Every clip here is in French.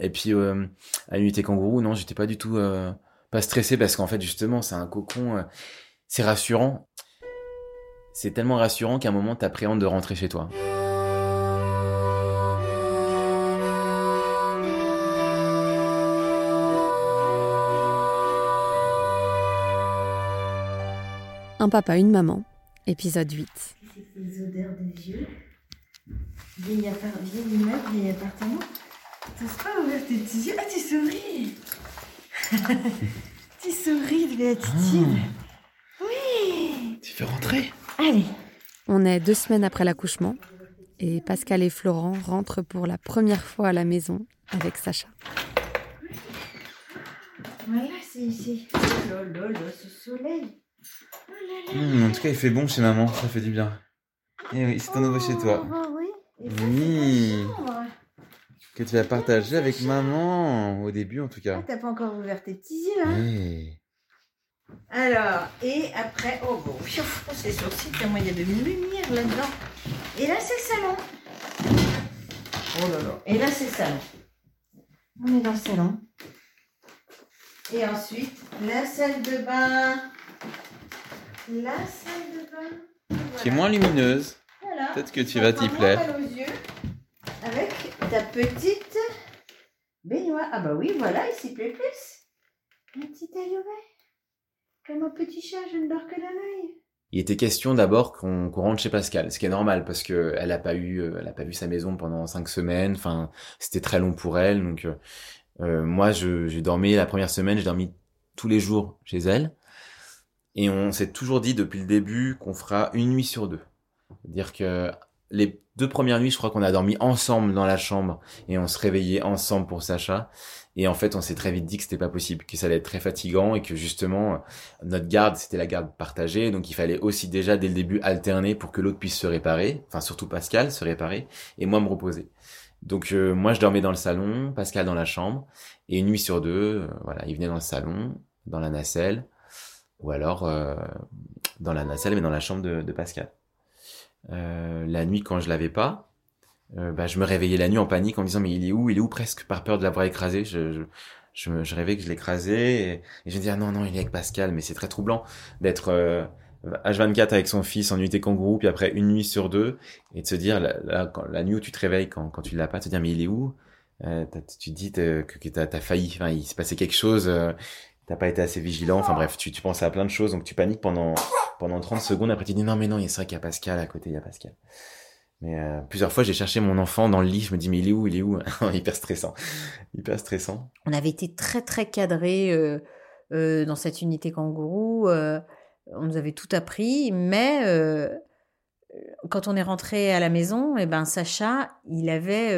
Et puis euh, à l'unité kangourou, non, j'étais pas du tout euh, pas stressé parce qu'en fait justement c'est un cocon, euh, c'est rassurant. C'est tellement rassurant qu'à un moment t'appréhendes de rentrer chez toi. Un papa, une maman, épisode 8. Les odeurs de vieux. Immeuble, vieil appartement. T'oses pas ouvrir tes petits yeux? Ah, tu souris Tu souris de béatitude. Oui Tu veux rentrer? Allez On est deux semaines après l'accouchement et Pascal et Florent rentrent pour la première fois à la maison avec Sacha. Voilà, c'est ici. Oh là là là, ce soleil Oh là là Mmh, En tout cas, il fait bon chez maman, ça fait du bien. Et oui, c'est un nouveau chez toi. Oh, oui. Et ça, Oui. Que tu vas partager avec maman, au début en tout Ah, cas. t'as pas encore ouvert tes petits yeux, hein. Alors, et après, oh bon, oh, c'est sourcils, tellement il y a de lumière là-dedans. Et là, c'est le salon. Oh là là. Et là, c'est le salon. On est dans le salon. Et ensuite, la salle de bain. La salle de bain. Qui est Voilà. moins lumineuse. Voilà. Peut-être que tu vas t'y plaire. mal aux yeux. Avec ta petite baignoire. Ah bah oui, voilà, il s'y plaît plus. Un petit œil. Comme un petit chat, je ne dors que d'un œil. Il était question d'abord qu'on rentre chez Pascal, ce qui est normal parce que elle a pas eu, euh, elle a pas vu sa maison pendant cinq semaines. Enfin, c'était très long pour elle. Donc, euh, euh, moi, je, j'ai dormi la première semaine, j'ai dormi tous les jours chez elle. Et on s'est toujours dit depuis le début qu'on fera une nuit sur deux. C'est-à-dire que les deux premières nuits, je crois qu'on a dormi ensemble dans la chambre et on se réveillait ensemble pour Sacha. Et en fait, on s'est très vite dit que c'était pas possible, que ça allait être très fatigant et que justement, notre garde, c'était la garde partagée. Donc, il fallait aussi déjà, dès le début, alterner pour que l'autre puisse se réparer. Enfin, surtout Pascal, se réparer et moi me reposer. Donc, euh, moi, je dormais dans le salon, Pascal dans la chambre. Et une nuit sur deux, euh, voilà, il venait dans le salon, dans la nacelle, ou alors euh, dans la nacelle, mais dans la chambre de, de Pascal. Euh, la nuit, quand je l'avais pas, euh, bah, je me réveillais la nuit en panique en me disant mais il est où, il est où? Presque par peur de l'avoir écrasé. Je, je, je, je rêvais que je l'écrasais et, je me disais ah non non il est avec Pascal, mais c'est très troublant d'être euh, H24 avec son fils en unité kangourou puis après une nuit sur deux et de se dire quand- la nuit où tu te réveilles quand, quand tu l'as pas, te dire mais il est où? Euh, Tu te dis que, que t'as as failli, enfin il s'est passé quelque chose. euh, T'as pas été assez vigilant, enfin bref, tu, tu penses à plein de choses, donc tu paniques pendant, pendant 30 secondes, après tu dis non mais non, il c'est vrai qu'il y a Pascal à côté, il y a Pascal. Mais euh, plusieurs fois, j'ai cherché mon enfant dans le lit, je me dis mais il est où, il est où? Hyper stressant, hyper stressant. On avait été très très cadré euh, euh, dans cette unité kangourou. on nous avait tout appris, mais quand on est rentré à la maison, et ben Sacha, il avait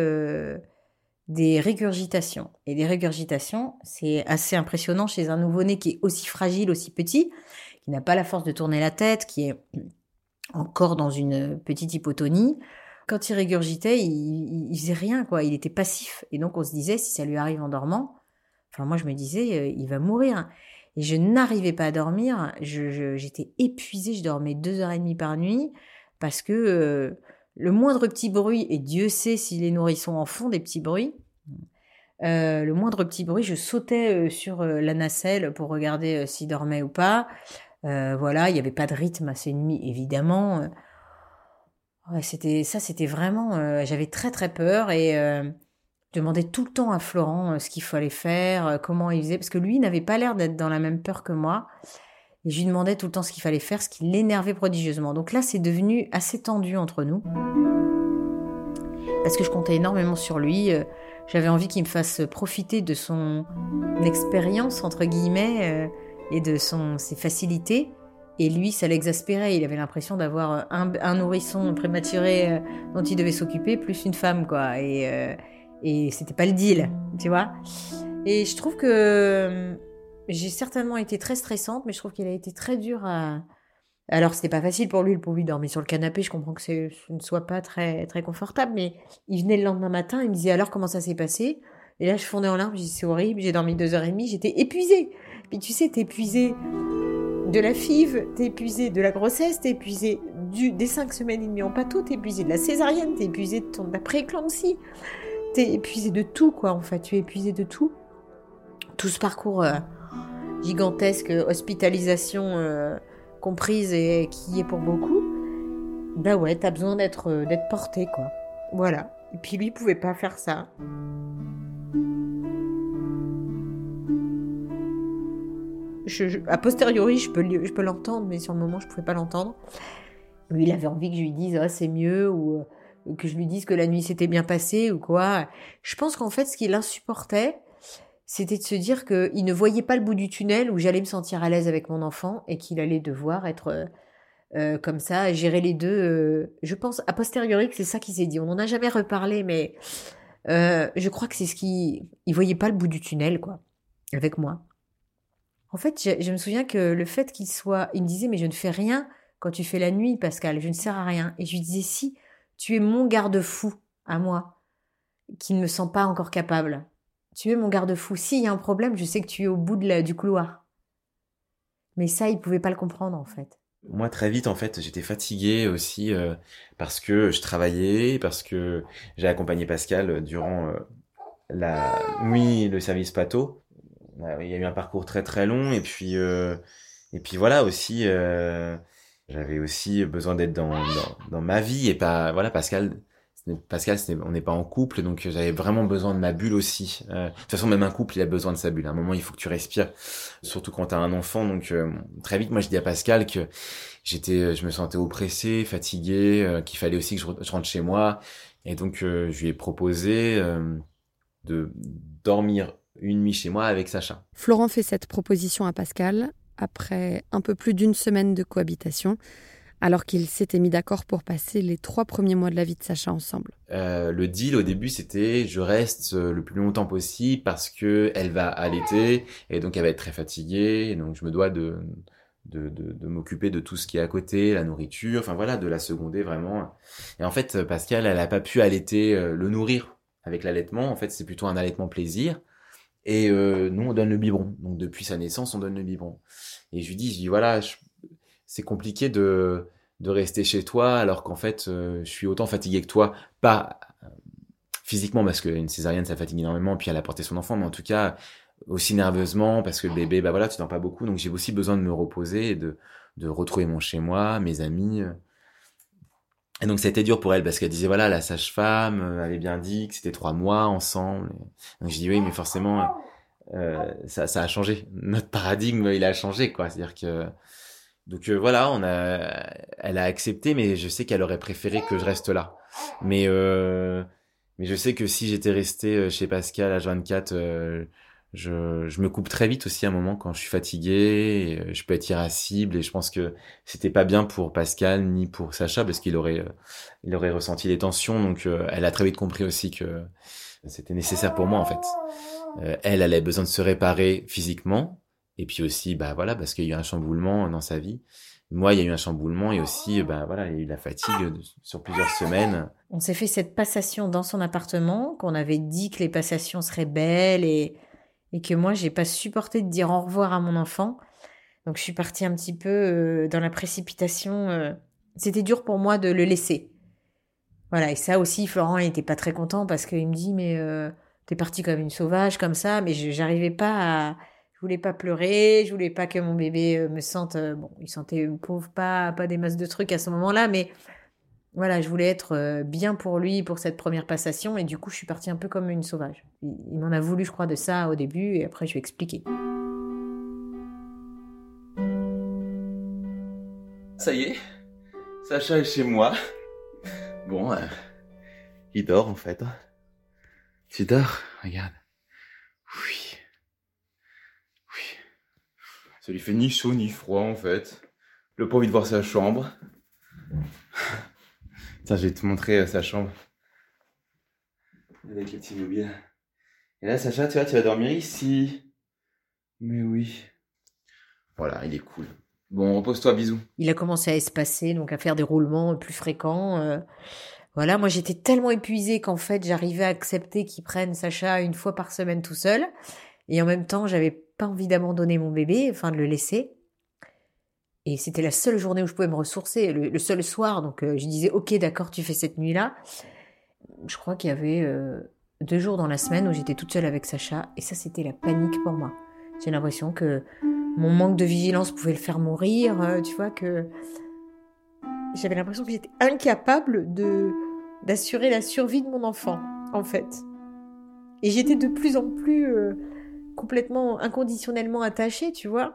des régurgitations. Et des régurgitations, c'est assez impressionnant chez un nouveau-né qui est aussi fragile, aussi petit, qui n'a pas la force de tourner la tête, qui est encore dans une petite hypotonie. Quand il régurgitait, il, il, faisait rien, quoi. Il était passif. Et donc, on se disait, si ça lui arrive en dormant, enfin, moi, je me disais, euh, il va mourir. Et je n'arrivais pas à dormir. J'étais épuisée. Je dormais deux heures et demie par nuit parce que euh, le moindre petit bruit, et Dieu sait si les nourrissons en font des petits bruits, euh, le moindre petit bruit, je sautais sur la nacelle pour regarder s'il dormait ou pas. Euh, voilà, il n'y avait pas de rythme à ces nuits, évidemment. Euh, c'était ça, c'était vraiment. euh, J'avais très très peur et je demandais tout le temps à Florent ce qu'il fallait faire, comment il faisait, parce que lui n'avait pas l'air d'être dans la même peur que moi. Et je lui demandais tout le temps ce qu'il fallait faire, ce qui l'énervait prodigieusement. Donc là, c'est devenu assez tendu entre nous. Parce que je comptais énormément sur lui. J'avais envie qu'il me fasse profiter de son expérience, entre guillemets, et de son, ses facilités. Et lui, ça l'exaspérait. Il avait l'impression d'avoir un, un nourrisson prématuré euh, dont il devait s'occuper, plus une femme, quoi. Et, euh, et c'était pas le deal, tu vois. Et je trouve que euh, j'ai certainement été très stressante, mais je trouve qu'il a été très dur à. Alors, c'était pas facile pour lui, le pauvre, il dormait sur le canapé. Je comprends que ce ne soit pas très, très confortable, mais il venait le lendemain matin, il me disait alors comment ça s'est passé? Et là, je fondais en larmes, je dis c'est horrible, j'ai dormi deux heures et demie, j'étais épuisée. Puis tu sais, t'es épuisée de la FIV, t'es épuisé de la grossesse, t'es épuisé du, des cinq semaines et demie en pâteau, t'es épuisé de la césarienne, t'es épuisé de ton après-éclampsie, t'es épuisé de tout, quoi, en fait. Tu es épuisé de tout. Tout ce parcours euh, gigantesque, hospitalisation euh, comprise et qui est pour beaucoup. Bah ouais, t'as besoin d'être euh, d'être porté, quoi. Voilà. Et puis lui, il pouvait pas faire ça. A posteriori, je peux, l'entendre, mais sur le moment, je pouvais pas l'entendre. Lui, il avait envie que je lui dise, ah, c'est mieux, ou que je lui dise que la nuit s'était bien passée, ou quoi. Je pense qu'en fait, ce qui l'insupportait, c'était de se dire qu'il ne voyait pas le bout du tunnel où j'allais me sentir à l'aise avec mon enfant et qu'il allait devoir être euh, euh, comme ça, gérer les deux. Euh, je pense, a posteriori, que c'est ça qu'il s'est dit. On n'en a jamais reparlé, mais je crois que c'est ce qui... Il voyait pas le bout du tunnel, quoi, avec moi. En fait, je, me souviens que le fait qu'il soit... Il me disait, mais je ne fais rien quand tu fais la nuit, Pascal, je ne sers à rien. Et je lui disais, si, tu es mon garde-fou à moi, qui ne me sens pas encore capable. Tu es mon garde-fou. S'il y a un problème, je sais que tu es au bout du couloir. Mais ça, il pouvait pas le comprendre en fait. Moi, très vite, en fait, j'étais fatigué aussi euh, parce que je travaillais, parce que j'ai accompagné Pascal durant euh, la nuit, le service pato. Il y a eu un parcours très très long et puis euh, et puis voilà aussi. j'avais aussi besoin d'être dans, dans, dans ma vie et pas voilà Pascal Pascal, on n'est pas en couple, donc j'avais vraiment besoin de ma bulle aussi. Euh, de toute façon, même un couple, il a besoin de sa bulle. À un moment, il faut que tu respires, surtout quand tu as un enfant. Donc euh, très vite, moi, je dis à Pascal que j'étais, je me sentais oppressé, fatigué, euh, qu'il fallait aussi que je, rentre chez moi. Et donc, je lui ai proposé de dormir une nuit chez moi avec Sacha. Florent fait cette proposition à Pascal après un peu plus d'une semaine de cohabitation alors qu'ils s'étaient mis d'accord pour passer les trois premiers mois de la vie de Sacha ensemble. Euh, le deal au début c'était je reste euh, le plus longtemps possible parce que elle va allaiter et donc elle va être très fatiguée et donc je me dois de de, de, m'occuper de tout ce qui est à côté, la nourriture, enfin voilà, de la seconder vraiment. Et en fait, Pascal, elle a pas pu allaiter, euh, le nourrir avec l'allaitement. En fait, c'est plutôt un allaitement plaisir. Et nous, on donne le biberon. Donc depuis sa naissance, on donne le biberon. Et je lui dis, je dis voilà, je, c'est compliqué de, de rester chez toi alors qu'en fait, euh, je suis autant fatigué que toi. Pas euh, physiquement parce qu'une césarienne, ça fatigue énormément, puis elle a porté son enfant, mais en tout cas, aussi nerveusement parce que le bébé, bah voilà, tu dors pas beaucoup, donc j'ai aussi besoin de me reposer et de, de retrouver mon chez moi, mes amis. Et donc, été dur pour elle parce qu'elle disait, voilà, la sage-femme euh, avait bien dit que c'était trois mois ensemble. Donc, je dis, oui, mais forcément, ça, ça a changé. Notre paradigme, il a changé, quoi. C'est-à-dire que donc euh, voilà, on a, elle a accepté, mais je sais qu'elle aurait préféré que je reste là. Mais euh, mais je sais que si j'étais resté euh, chez Pascal à 24, euh, je, je me coupe très vite aussi à un moment quand je suis fatigué. je peux être irascible et je pense que c'était pas bien pour Pascal ni pour Sacha parce qu'il aurait il aurait ressenti les tensions. Donc elle a très vite compris aussi que c'était nécessaire pour moi en fait. elle, elle avait besoin de se réparer physiquement et puis aussi, bah voilà, parce qu'il y a eu un chamboulement dans sa vie. Moi, il y a eu un chamboulement et aussi, bah voilà, il y a eu la fatigue sur plusieurs semaines. On s'est fait cette passation dans son appartement, qu'on avait dit que les passations seraient belles et, et que moi, j'ai pas supporté de dire au revoir à mon enfant. Donc, je suis partie un petit peu euh, dans la précipitation. Euh. C'était dur pour moi de le laisser. Voilà, et ça aussi, Florent n'était pas très content parce qu'il me dit, mais euh, t'es partie comme une sauvage, comme ça, mais j'arrivais pas à je voulais pas pleurer, je voulais pas que mon bébé me sente bon, il sentait pauvre pas pas des masses de trucs à ce moment-là mais voilà, je voulais être euh, bien pour lui pour cette première passation et du coup, je suis partie un peu comme une sauvage. Il, m'en a voulu, je crois, de ça au début et après je lui ai expliqué. Ça y est, Sacha est chez moi. Bon, il dort en fait. Tu dors Regarde. Oui. Ça lui fait ni chaud ni froid en fait. Le pas envie de voir sa chambre. Tiens, je vais te montrer euh, sa chambre. Avec les petits mobiles. Et là, Sacha, tu vois, tu vas dormir ici. Mais oui. Voilà, il est cool. Bon, repose-toi, bisous. Il a commencé à espacer, donc à faire des roulements plus fréquents. Euh. voilà, moi j'étais tellement épuisée qu'en fait j'arrivais à accepter qu'il prenne Sacha une fois par semaine tout seul. Et en même temps, j'avais envie d'abandonner mon bébé, enfin de le laisser. Et c'était la seule journée où je pouvais me ressourcer, le, seul soir. Donc euh, je disais, ok, d'accord, tu fais cette nuit-là. Je crois qu'il y avait euh, deux jours dans la semaine où j'étais toute seule avec Sacha, et ça c'était la panique pour moi. J'ai l'impression que mon manque de vigilance pouvait le faire mourir, euh, tu vois, que j'avais l'impression que j'étais incapable de d'assurer la survie de mon enfant, en fait. Et j'étais de plus en plus complètement inconditionnellement attachée, tu vois.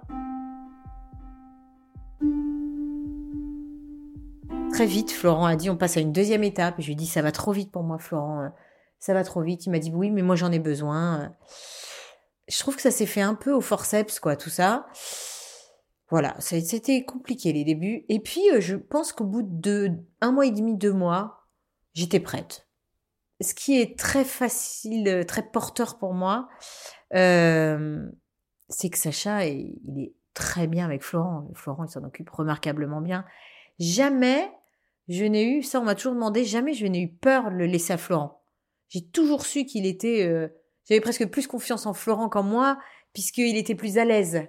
Très vite, Florent a dit on passe à une deuxième étape. je lui ai dit ça va trop vite pour moi, Florent. Ça va trop vite. Il m'a dit oui, mais moi j'en ai besoin. Je trouve que ça s'est fait un peu au forceps, quoi, tout ça. Voilà, c'était compliqué les débuts. Et puis, euh, je pense qu'au bout de un mois et demi, deux mois, j'étais prête. Ce qui est très facile, euh, très porteur pour moi, euh, c'est que Sacha, il est très bien avec Florent. Florent, il s'en occupe remarquablement bien. Jamais je n'ai eu, ça on m'a toujours demandé, jamais je n'ai eu peur de le laisser à Florent. J'ai toujours su qu'il était, euh, j'avais presque plus confiance en Florent qu'en moi, puisqu'il était plus à l'aise.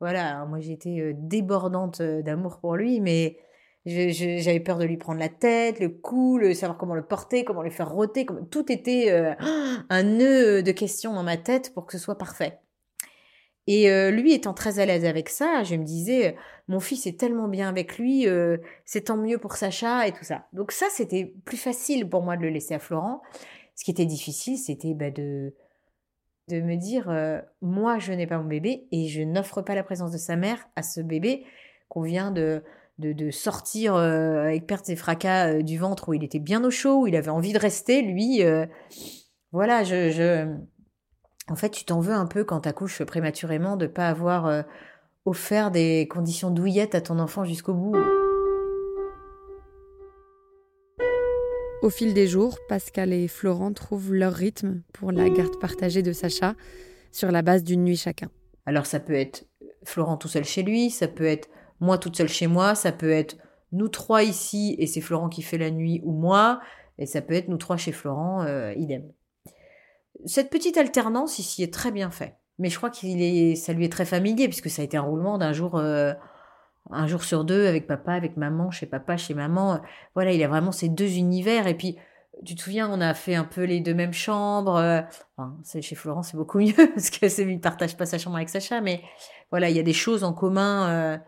Voilà, moi j'étais euh, débordante euh, d'amour pour lui, mais j'avais peur de lui prendre la tête, le cou, le savoir comment le porter, comment le faire comme, tout était euh, un nœud de questions dans ma tête pour que ce soit parfait. Et euh, lui étant très à l'aise avec ça, je me disais, mon fils est tellement bien avec lui, euh, c'est tant mieux pour Sacha et tout ça. Donc ça, c'était plus facile pour moi de le laisser à Florent. Ce qui était difficile, c'était bah, de, me dire, euh, moi, je n'ai pas mon bébé et je n'offre pas la présence de sa mère à ce bébé qu'on vient de, de, sortir euh, avec perte et fracas euh, du ventre où il était bien au chaud, où il avait envie de rester. Lui, euh, voilà, je... je... En fait, tu t'en veux un peu quand t'accouches prématurément de pas avoir euh, offert des conditions douillettes à ton enfant jusqu'au bout. Au fil des jours, Pascal et Florent trouvent leur rythme pour la garde partagée de Sacha sur la base d'une nuit chacun. Alors ça peut être Florent tout seul chez lui, ça peut être moi toute seule chez moi, ça peut être nous trois ici et c'est Florent qui fait la nuit ou moi, et ça peut être nous trois chez Florent, euh, idem. Cette petite alternance ici est très bien faite, mais je crois qu'il est, ça lui est très familier puisque ça a été un roulement d'un jour, euh, un jour sur deux avec papa, avec maman, chez papa, chez maman. Voilà, il a vraiment ces deux univers et puis. Tu te souviens, on a fait un peu les deux mêmes chambres. euh, c'est chez Florent, c'est beaucoup mieux parce que c'est ne partage pas sa chambre avec Sacha, mais voilà, il y a des choses en commun euh,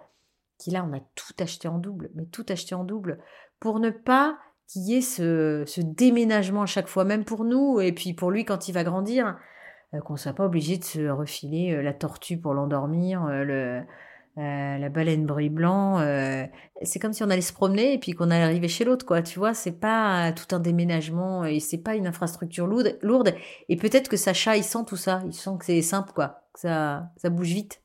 qui là, on a tout acheté en double, mais tout acheté en double pour ne pas qu'il y ait ce, ce déménagement à chaque fois, même pour nous et puis pour lui quand il va grandir, euh, qu'on soit pas obligé de se refiler euh, la tortue pour l'endormir, euh, le euh, la baleine bruit blanc. euh, c'est comme si on allait se promener et puis qu'on allait arriver chez l'autre, quoi. Tu vois, c'est pas tout un déménagement et c'est pas une infrastructure lourde. lourde et peut-être que Sacha, il sent tout ça. Il sent que c'est simple, quoi. Que ça, ça bouge vite.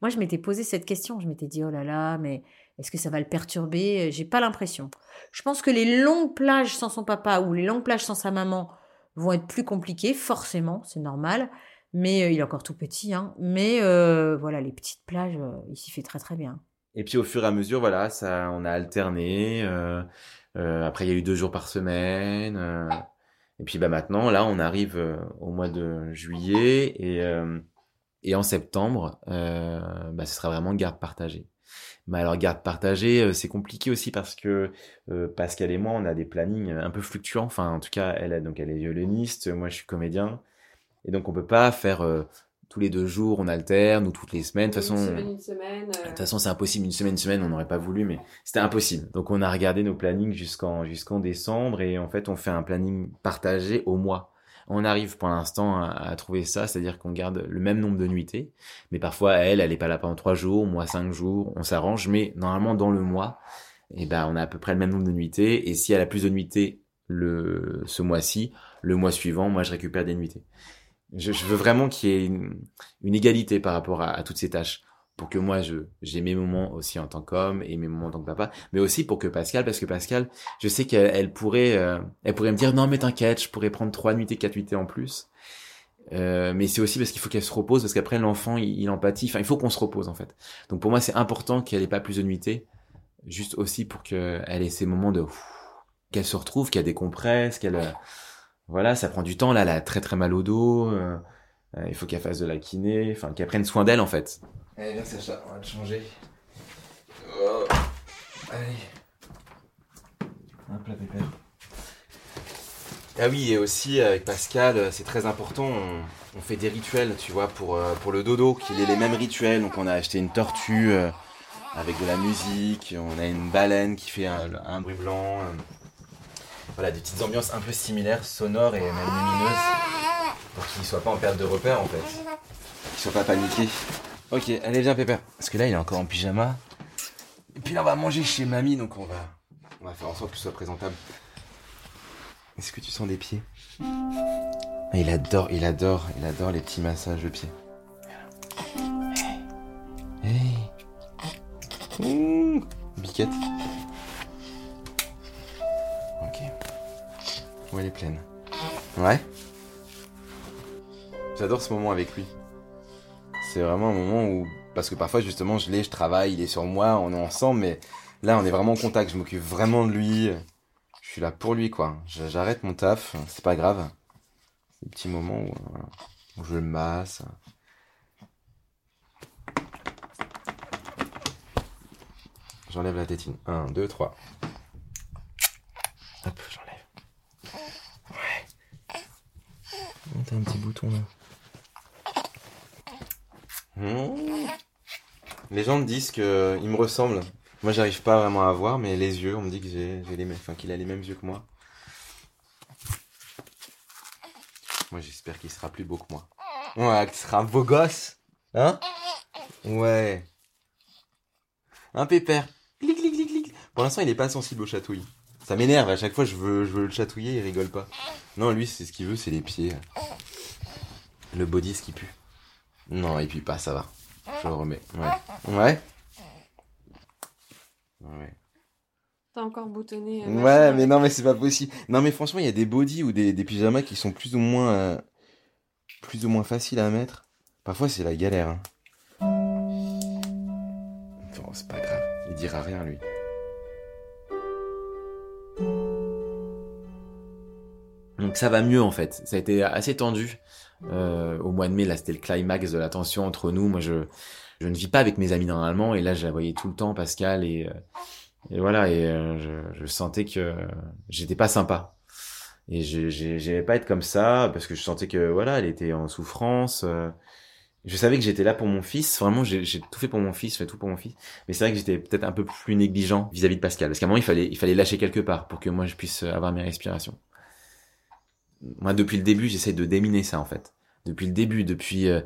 Moi, je m'étais posé cette question. Je m'étais dit, oh là là, mais est-ce que ça va le perturber? J'ai pas l'impression. Je pense que les longues plages sans son papa ou les longues plages sans sa maman vont être plus compliquées, forcément, c'est normal. Mais euh, il est encore tout petit, hein. Mais euh, voilà, les petites plages, euh, il s'y fait très très bien. Et puis au fur et à mesure, voilà, ça, on a alterné. euh, euh, après, il y a eu deux jours par semaine. euh, et puis bah maintenant, là, on arrive euh, au mois de juillet et euh, et en septembre, euh, bah, ce sera vraiment garde partagée. Mais alors garde partagée, euh, c'est compliqué aussi parce que euh, Pascal et moi, on a des plannings un peu fluctuants. Enfin, en tout cas, elle, donc elle est violoniste, moi je suis comédien, et donc on peut pas faire euh, tous les deux jours, on alterne ou toutes les semaines. De toute façon, Une semaine, une semaine. euh, de toute façon, c'est impossible. Une semaine, une semaine, on n'aurait pas voulu, mais c'était impossible. Donc, on a regardé nos plannings jusqu'en jusqu'en décembre et en fait, on fait un planning partagé au mois. On arrive pour l'instant à, trouver ça, c'est-à-dire qu'on garde le même nombre de nuitées, mais parfois elle, elle est pas là pendant trois jours, moi cinq jours, on s'arrange, mais normalement dans le mois, eh ben on a à peu près le même nombre de nuitées et si elle a plus de nuitées le ce mois-ci, le mois suivant, moi je récupère des nuitées. Je, je veux vraiment qu'il y ait une, une égalité par rapport à toutes ces tâches pour que moi je j'ai mes moments aussi en tant qu'homme et mes moments en tant que papa mais aussi pour que Pascal parce que Pascal je sais qu'elle elle pourrait euh, elle pourrait me dire non mais t'inquiète je pourrais prendre trois nuitées quatre nuitées en plus. Euh, mais c'est aussi parce qu'il faut qu'elle se repose parce qu'après l'enfant il, il empathie. Enfin il faut qu'on se repose en fait. Donc pour moi c'est important qu'elle ait pas plus de nuitées juste aussi pour que elle ait ces moments de qu'elle se retrouve qu'elle décompresse qu'elle euh, voilà ça prend du temps. Là elle a très très mal au dos euh, il faut qu'elle fasse de la kiné enfin qu'elle prenne soin d'elle en fait Allez, viens Sacha, on va le changer. Oh. Allez. Hop là, pépère. Ah oui, et aussi avec Pascal, euh, c'est très important, on, on fait des rituels, tu vois, pour, euh, pour le dodo, qu'il ait les mêmes rituels. Donc on a acheté une tortue euh, avec de la musique, on a une baleine qui fait un, un bruit blanc. euh. Voilà, des petites ambiances un peu similaires, sonores et même lumineuses, pour qu'il soit pas en perte de repère en fait. Qu'il soit pas paniqué. Ok, allez viens Pépère. Parce que là il est encore en pyjama. Et puis là on va manger chez mamie, donc on va, on va faire en sorte que ce soit présentable. Est-ce que tu sens des pieds? Ah, Il adore, il adore, il adore les petits massages de pieds. Hey. Ouh. Biquette. Ok. Ouais, elle est pleine. Ouais. J'adore ce moment avec lui. C'est vraiment un moment où... Parce que parfois, justement, je l'ai, je travaille, il est sur moi, on est ensemble, mais là, on est vraiment en contact. Je m'occupe vraiment de lui. Je suis là pour lui, quoi. J'arrête mon taf, c'est pas grave. C'est des petits moments où, voilà, où je le masse. J'enlève la tétine. 1, 2, 3. Hop, j'enlève. Ouais. Oh, T'as un petit bouton là. Mmh. Les gens me disent que il me ressemble. Moi, j'arrive pas vraiment à voir, mais les yeux, on me dit que j'ai les mêmes, enfin qu'il a les mêmes yeux que moi. Moi, j'espère qu'il sera plus beau que moi. Ouais, qu'il sera beau gosse, hein? Ouais. Un pépère. Clic, clic, clic, clic. Pour l'instant, il est pas sensible aux chatouilles. Ça m'énerve. À chaque fois, je veux, je veux le chatouiller, il rigole pas. Non, lui, c'est ce qu'il veut, c'est les pieds. Le body, ce qui pue. Non, il pue pas, ça va. Je le remets. Ouais. Ouais. Ouais. T'as encore boutonné. Ouais, mais non, mais c'est pas possible. Non, mais franchement, il y a des bodys ou des, des pyjamas qui sont plus ou moins, euh, plus ou moins faciles à mettre. Parfois, c'est la galère. Hein. Bon, c'est pas grave. Il dira rien, lui. Donc ça va mieux en fait. Ça a été assez tendu. Euh, au mois de mai, là, c'était le climax de la tension entre nous. Moi, je, je ne vis pas avec mes amis normalement, et là, je la voyais tout le temps, Pascal, et, euh, et voilà, et euh, je, je sentais que j'étais pas sympa. Et j'ai- j'aimais pas être comme ça, parce que je sentais que, voilà, elle était en souffrance. euh, je savais que j'étais là pour mon fils. Vraiment, j'ai j'ai tout fait pour mon fils, je fais tout pour mon fils. Mais c'est vrai que j'étais peut-être un peu plus négligent vis-à-vis de Pascal. Parce qu'à un moment, il fallait, il fallait lâcher quelque part pour que moi, je puisse avoir mes respirations. Moi, depuis le début, j'essaie de déminer ça, en fait. Depuis le début, depuis, euh,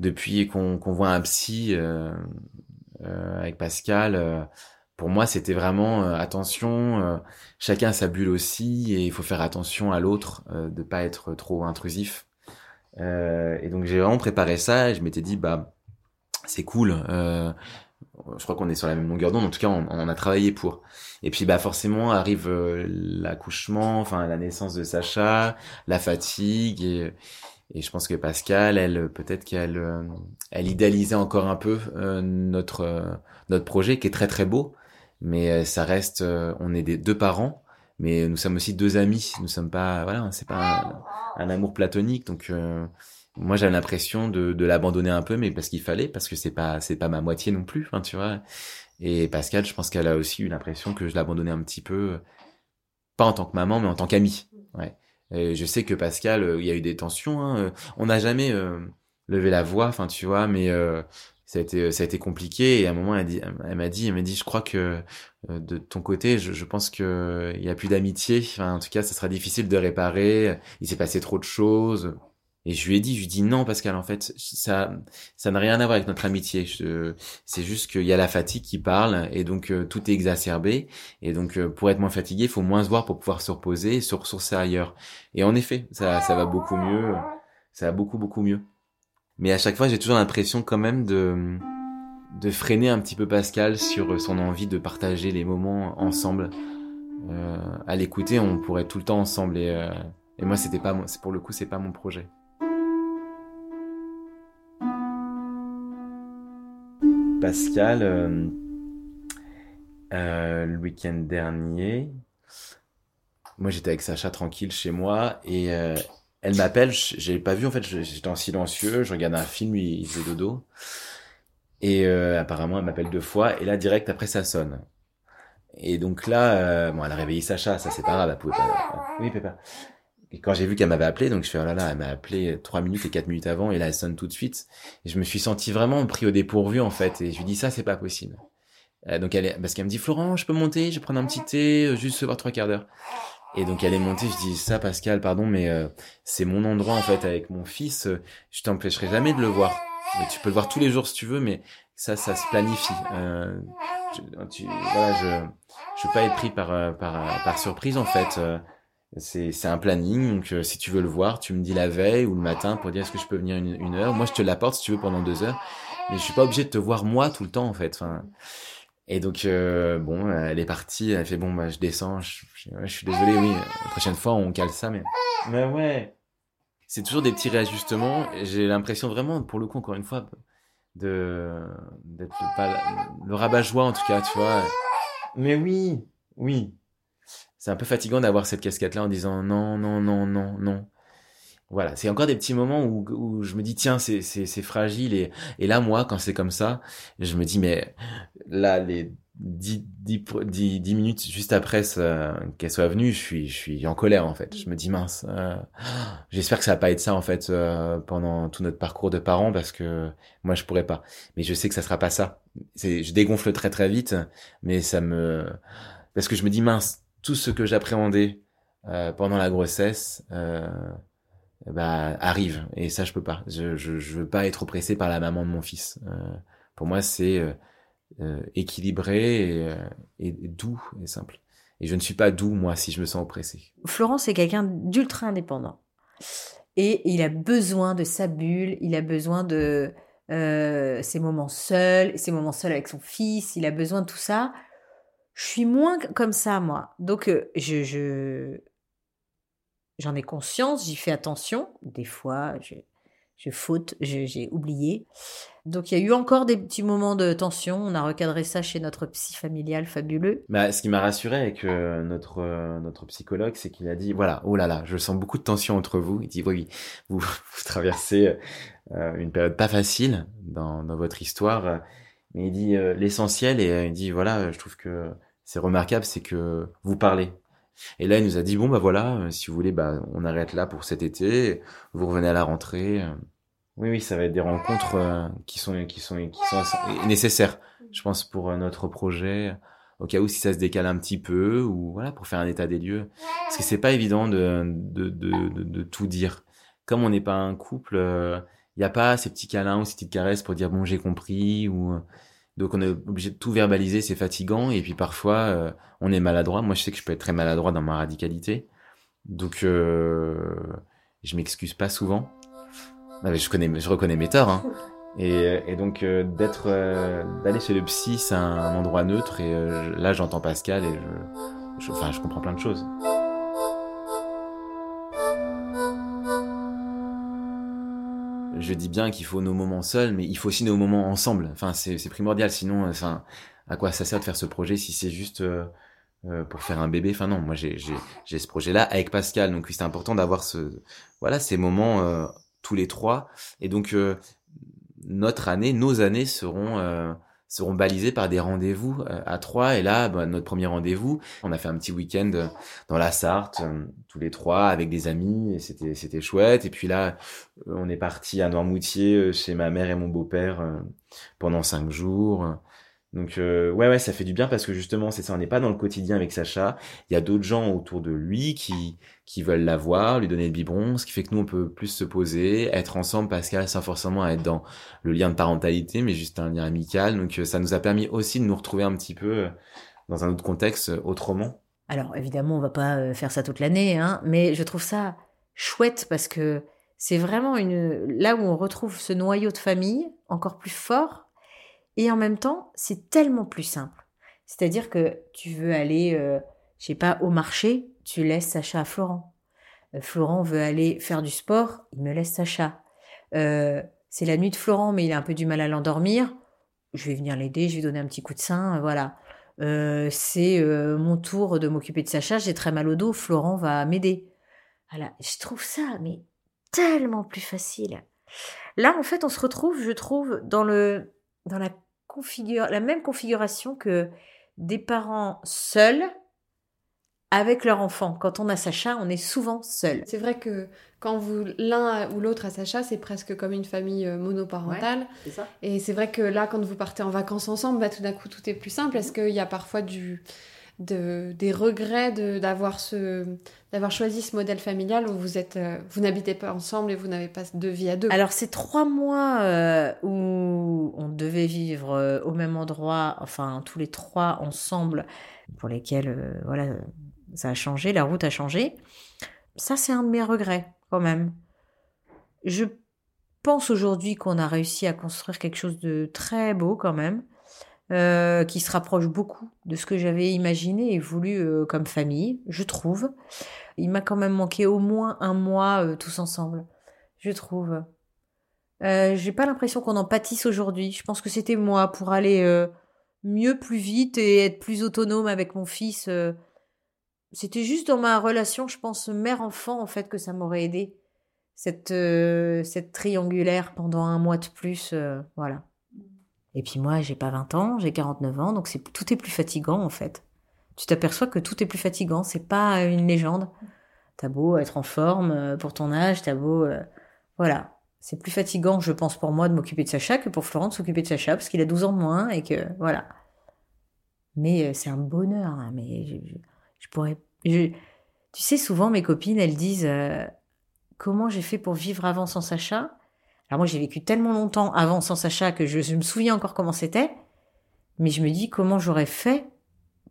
depuis qu'on qu'on voit un psy euh, euh, avec Pascal, euh, pour moi, c'était vraiment euh, attention, chacun sa bulle aussi, et il faut faire attention à l'autre, de pas être trop intrusif. Et donc j'ai vraiment préparé ça, et je m'étais dit, bah, c'est cool. Je crois qu'on est sur la même longueur d'onde. En tout cas, on, on a travaillé pour. Et puis, bah, forcément, arrive euh, l'accouchement, enfin, la naissance de Sacha, la fatigue, et, et je pense que Pascal, elle, peut-être qu'elle, euh, elle idéalisait encore un peu euh, notre euh, notre projet, qui est très très beau, mais ça reste, on est des deux parents, mais nous sommes aussi deux amis. Nous sommes pas, voilà, c'est pas un, un amour platonique, donc. Moi j'avais l'impression de, de l'abandonner un peu mais parce qu'il fallait parce que c'est pas c'est pas ma moitié non plus enfin tu vois. Et Pascal je pense qu'elle a aussi eu l'impression que je l'abandonnais un petit peu pas en tant que maman mais en tant qu'ami ouais. Et je sais que Pascal euh, il y a eu des tensions hein, euh, on n'a jamais euh, levé la voix enfin tu vois mais euh, ça a été ça a été compliqué. Et à un moment elle, dit, elle m'a dit elle m'a dit je crois que euh, de ton côté je, je pense que il y a plus d'amitié. Enfin en tout cas ça sera difficile de réparer. Il s'est passé trop de choses et je lui ai dit, je lui ai non Pascal, en fait, ça, ça n'a rien à voir avec notre amitié. C'est juste qu'il y a la fatigue qui parle et donc euh, tout est exacerbé. Et donc euh, pour être moins fatigué, il faut moins se voir pour pouvoir se reposer et se ressourcer ailleurs. Et en effet, ça, ça va beaucoup mieux. Ça va beaucoup beaucoup mieux. Mais à chaque fois, j'ai toujours l'impression quand même de de freiner un petit peu Pascal sur son envie de partager les moments ensemble. Euh, à l'écouter, on pourrait tout le temps ensemble et euh, et moi, c'était pas, pour le coup, c'est pas mon projet. Pascal, euh, euh, le week-end dernier, moi j'étais avec Sacha tranquille chez moi et euh, elle m'appelle, j- j'avais pas vu en fait, j'étais en silencieux, je regardais un film, il, faisait dodo et euh, apparemment elle m'appelle deux fois et là direct après ça sonne. Et donc là, euh, bon, elle a réveillé Sacha, ça c'est pas grave, elle pouvait pas. Oui. Et quand j'ai vu qu'elle m'avait appelé, donc je fais oh là là, elle m'a appelé trois minutes et quatre minutes avant et là elle sonne tout de suite. Et je me suis senti vraiment pris au dépourvu en fait. Et je lui dis ça c'est pas possible. Euh, donc elle est, parce qu'elle me dit Florent, je peux monter, je vais prendre un petit thé, euh, juste se voir trois quarts d'heure. Et donc elle est montée, je dis ça Pascal, pardon, mais euh, c'est mon endroit en fait avec mon fils. euh, je t'empêcherai jamais de le voir. Mais tu peux le voir tous les jours si tu veux, mais ça, ça se planifie. Euh, je, tu, voilà, je, je veux pas être pris par euh, par euh, par surprise en fait. C'est c'est un planning, donc euh, si tu veux le voir, tu me dis la veille ou le matin pour dire est-ce que je peux venir une, une heure? Moi, je te l'apporte si tu veux pendant deux heures, mais je suis pas obligé de te voir moi tout le temps en fait. Enfin, et donc euh, bon, elle est partie, elle fait bon bah je descends, je, je, ouais, je suis désolé, oui, la prochaine fois on cale ça, mais mais ouais, c'est toujours des petits réajustements. J'ai l'impression vraiment, pour le coup encore une fois, de d'être le, pas le rabat-joie en tout cas, tu vois. Mais oui, oui, c'est un peu fatigant d'avoir cette casquette-là en disant non, non, non, non, non. Voilà, c'est encore des petits moments où, où je me dis tiens c'est c'est fragile et et là moi quand c'est comme ça je me dis mais là les dix, dix, dix, dix minutes juste après qu'elle soit venue je suis je suis en colère en fait. Je me dis mince euh, j'espère que ça va pas être ça en fait euh, pendant tout notre parcours de parents parce que moi je pourrais pas. Mais je sais que ça sera pas ça. Je dégonfle très très vite mais ça me parce que je me dis mince tout ce que j'appréhendais euh, pendant la grossesse euh, bah arrive. Et ça je peux pas. Je, je je veux pas être oppressé par la maman de mon fils. Euh, pour moi c'est équilibré et, et doux et simple. Et je ne suis pas doux moi si je me sens oppressé. Florent, c'est quelqu'un d'ultra indépendant. Et il a besoin de sa bulle, il a besoin de ses moments seuls, ses moments seuls avec son fils, il a besoin de tout ça. Je suis moins comme ça, moi. Donc, euh, je, je- j'en ai conscience, j'y fais attention. Des fois, je, faute, j'ai oublié. Donc, il y a eu encore des petits moments de tension. On a recadré ça chez notre psy familial fabuleux. bah, ce qui m'a rassuré avec euh, notre euh, notre psychologue c'est qu'il a dit voilà oh là là je sens beaucoup de tension entre vous il dit oui vous, traversez euh, une période pas facile dans votre histoire mais il dit l'essentiel et il dit voilà je trouve que c'est remarquable c'est que vous parlez. Et là il nous a dit bon bah voilà euh, si vous voulez bah on arrête là pour cet été vous revenez à la rentrée euh. oui oui ça va être des rencontres euh, qui sont qui sont qui sont nécessaires je pense pour euh, notre projet au cas où si ça se décale un petit peu ou voilà pour faire un état des lieux. Parce que c'est pas évident de de, de, tout dire. Comme on n'est pas un couple il n'y a pas ces petits câlins ou ces petites caresses pour dire bon j'ai compris ou euh, donc on est obligé de tout verbaliser c'est fatigant. Et puis parfois euh, on est maladroit. Moi je sais que je peux être très maladroit dans ma radicalité. Donc euh, je m'excuse pas souvent. Mais je connais je reconnais mes torts hein. Et, donc euh, d'être euh, d'aller chez le psy, c'est un, endroit neutre. Et là j'entends Pascal et je, je comprends plein de choses. Je dis bien qu'il faut nos moments seuls, mais il faut aussi nos moments ensemble. Enfin c'est primordial, sinon euh, enfin à quoi ça sert de faire ce projet si c'est juste euh, euh, pour faire un bébé? Enfin non, moi j'ai ce projet-là avec Pascal, donc c'est important d'avoir ce voilà ces moments euh, tous les trois. Et donc euh, notre année, nos années seront euh, seront balisées par des rendez-vous euh, à trois. Et là, bah, notre premier rendez-vous, on a fait un petit week-end euh, dans la Sarthe, euh, tous les trois, avec des amis, et c'était c'était chouette. Et puis là, on est parti à Noirmoutier chez ma mère et mon beau-père pendant cinq jours. Donc euh, ouais ouais ça fait du bien parce que justement c'est ça on n'est pas dans le quotidien avec Sacha. Il y a d'autres gens autour de lui qui qui veulent la voir lui donner le biberon ce qui fait que nous on peut plus se poser être ensemble Pascal sans forcément être dans le lien de parentalité mais juste un lien amical. Donc euh, ça nous a permis aussi de nous retrouver un petit peu euh, dans un autre contexte euh, autrement. Alors évidemment, on va pas faire ça toute l'année, hein, mais je trouve ça chouette parce que c'est vraiment une là où on retrouve ce noyau de famille encore plus fort et en même temps, c'est tellement plus simple. C'est-à-dire que tu veux aller, euh, je sais pas, au marché, tu laisses Sacha à Florent. Euh, Florent veut aller faire du sport, il me laisse Sacha. Euh, c'est la nuit de Florent, mais il a un peu du mal à l'endormir. Je vais venir l'aider, je vais donner un petit coup de sein, euh, voilà. C'est mon tour de m'occuper de Sacha, j'ai très mal au dos, Florent va m'aider. Voilà, je trouve ça mais tellement plus facile. Là, en fait, on se retrouve, je trouve, dans le dans la configure la même configuration que des parents seuls avec leur enfant. Quand on a Sacha, on est souvent seul. C'est vrai que quand vous l'un ou l'autre a Sacha, c'est presque comme une famille euh, monoparentale. ça. Et c'est vrai que là, quand vous partez en vacances ensemble, bah, tout d'un coup, tout est plus simple. Est-ce qu'il y a parfois du, de, des regrets d'avoir choisi ce modèle familial où vous euh, vous n'habitez pas ensemble et vous n'avez pas de vie à deux Alors ces trois mois euh, où on devait vivre euh, au même endroit, enfin tous les trois ensemble, pour lesquels voilà ça a changé, la route a changé. Ça c'est un de mes regrets quand même. Je pense aujourd'hui qu'on a réussi à construire quelque chose de très beau quand même, euh, qui se rapproche beaucoup de ce que j'avais imaginé et voulu euh, comme famille, je trouve. Il m'a quand même manqué au moins un mois euh, tous ensemble, je trouve. J'ai pas l'impression qu'on en pâtisse aujourd'hui. Je pense que c'était moi pour aller mieux, plus vite et être plus autonome avec mon fils. C'était juste dans ma relation, je pense, mère-enfant, en fait, que ça m'aurait aidé. Cette, cette triangulaire pendant un mois de plus, voilà. Et puis moi, j'ai pas 20 ans, j'ai 49 ans, donc c'est tout est plus fatigant, en fait. Tu t'aperçois que tout est plus fatigant, c'est pas une légende. T'as beau être en forme euh, pour ton âge, t'as beau... euh, voilà. C'est plus fatigant, je pense, pour moi de m'occuper de Sacha que pour Florent de s'occuper de Sacha, parce qu'il a 12 ans de moins et que... Voilà. Mais euh, c'est un bonheur, hein, mais je, pourrais... je- Tu sais, souvent, mes copines, elles disent... euh, comment j'ai fait pour vivre avant sans Sacha? Alors moi, j'ai vécu tellement longtemps avant sans Sacha que je, me souviens encore comment c'était, mais je me dis comment j'aurais fait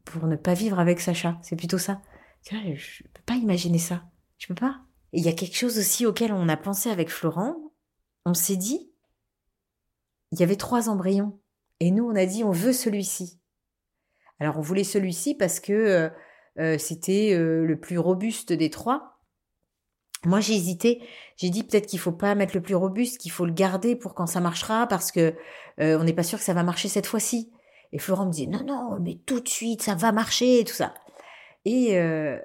pour ne pas vivre avec Sacha? C'est plutôt ça. Tu vois, je peux pas imaginer ça. Je peux pas. Et il y a quelque chose aussi auquel on a pensé avec Florent. On s'est dit, il y avait trois embryons. Et nous, on a dit, on veut celui-ci. Alors, on voulait celui-ci parce que euh, euh, c'était euh, le plus robuste des trois. Moi, j'ai hésité. J'ai dit peut-être qu'il faut pas mettre le plus robuste, qu'il faut le garder pour quand ça marchera, parce que euh, on n'est pas sûr que ça va marcher cette fois-ci. Et Florent me dit non, non, mais tout de suite, ça va marcher et tout ça. Et euh,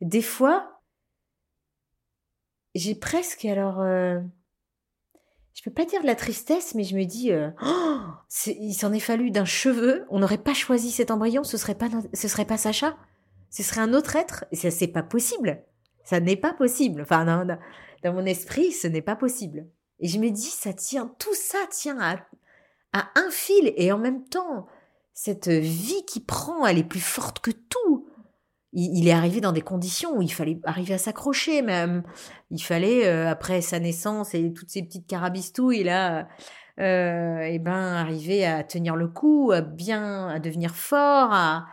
des fois, j'ai presque alors, euh, je peux pas dire de la tristesse, mais je me dis, euh, Oh, il s'en est fallu d'un cheveu. On n'aurait pas choisi cet embryon, ce serait pas, ce serait pas Sacha, ce serait un autre être. Et ça, c'est pas possible. Ça n'est pas possible. Enfin, dans, dans- dans mon esprit, ce n'est pas possible. Et je me dis, ça tient, tout ça tient à, un fil. Et en même temps, cette vie qui prend, elle est plus forte que tout. Il, est arrivé dans des conditions où il fallait arriver à s'accrocher même. Il fallait, euh, après sa naissance et toutes ces petites carabistouilles, là, euh, et ben, arriver à tenir le coup, à bien, à devenir fort, à,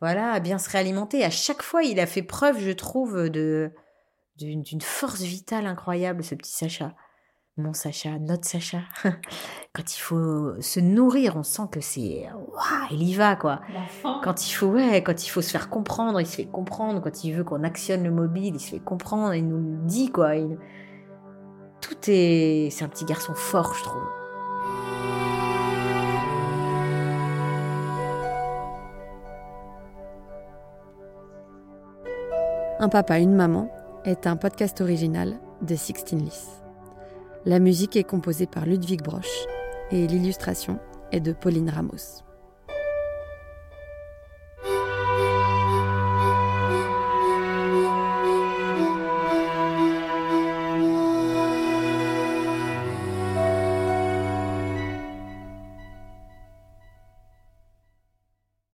voilà, à bien se réalimenter. À chaque fois, il a fait preuve, je trouve, de, d'une, force vitale incroyable, ce petit Sacha. Mon Sacha, notre Sacha. Quand il faut se nourrir, on sent que c'est, waouh, il y va, quoi. Quand il faut, ouais, quand il faut se faire comprendre, il se fait comprendre. Quand il veut qu'on actionne le mobile, il se fait comprendre. Il nous le dit, quoi. Il- Tout est, c'est un petit garçon fort, je trouve. Un papa, une maman est un podcast original de Sixteen Lys. La musique est composée par Ludwig Broch et l'illustration est de Pauline Ramos.